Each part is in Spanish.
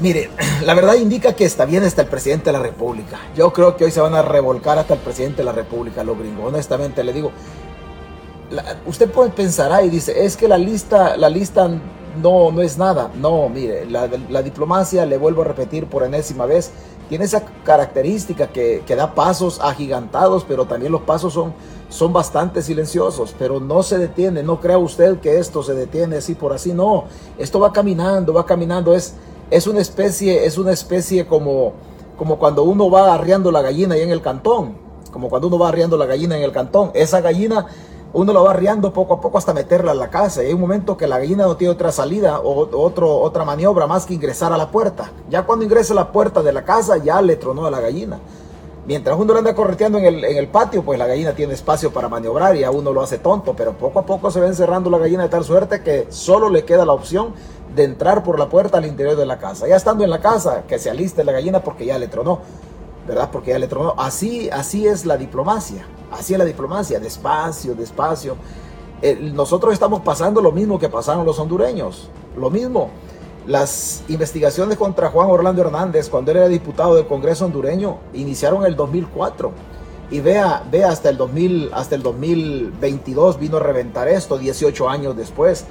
Mire, la verdad indica que está bien hasta el presidente de la República. Yo creo que hoy se van a revolcar hasta el presidente de la República, los gringos. Honestamente le digo, usted puede pensar ahí, dice, es que la lista, la lista no, no es nada. No, mire, la, la diplomacia, le vuelvo a repetir por enésima vez, tiene esa característica que, que, da pasos agigantados, pero también los pasos son, son bastante silenciosos, pero no se detiene. No crea usted que esto se detiene así por así, no. Esto va caminando, va caminando. Es, es una especie, es una especie como, como cuando uno va arriando la gallina ahí en el cantón. Como cuando uno va arriando la gallina en el cantón. Esa gallina uno lo va arriando poco a poco hasta meterla a la casa. Y hay un momento que la gallina no tiene otra salida o otro, otra maniobra más que ingresar a la puerta. Ya cuando ingresa a la puerta de la casa, ya le tronó a la gallina. Mientras uno lo anda correteando en el, en el, patio, pues la gallina tiene espacio para maniobrar y a uno lo hace tonto. Pero poco a poco se va encerrando la gallina de tal suerte que solo le queda la opción de entrar por la puerta al interior de la casa. Ya estando en la casa, que se aliste la gallina porque ya le tronó. ¿Verdad? Porque ya le tronó. Así, así es la diplomacia. Así es la diplomacia, despacio, despacio. Nosotros estamos pasando lo mismo que pasaron los hondureños, lo mismo. Las investigaciones contra Juan Orlando Hernández, cuando él era diputado del Congreso hondureño, iniciaron en el 2004. Y vea, vea hasta el 2000, hasta el 2022 vino a reventar esto, 18 años después.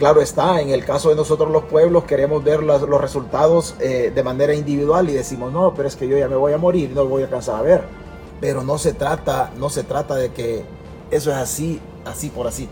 Claro está, en el caso de nosotros los pueblos queremos ver los, resultados eh, de manera individual y decimos, no, pero es que yo ya me voy a morir, no voy a alcanzar a ver pero no se trata, no se trata de que eso es así, así por así.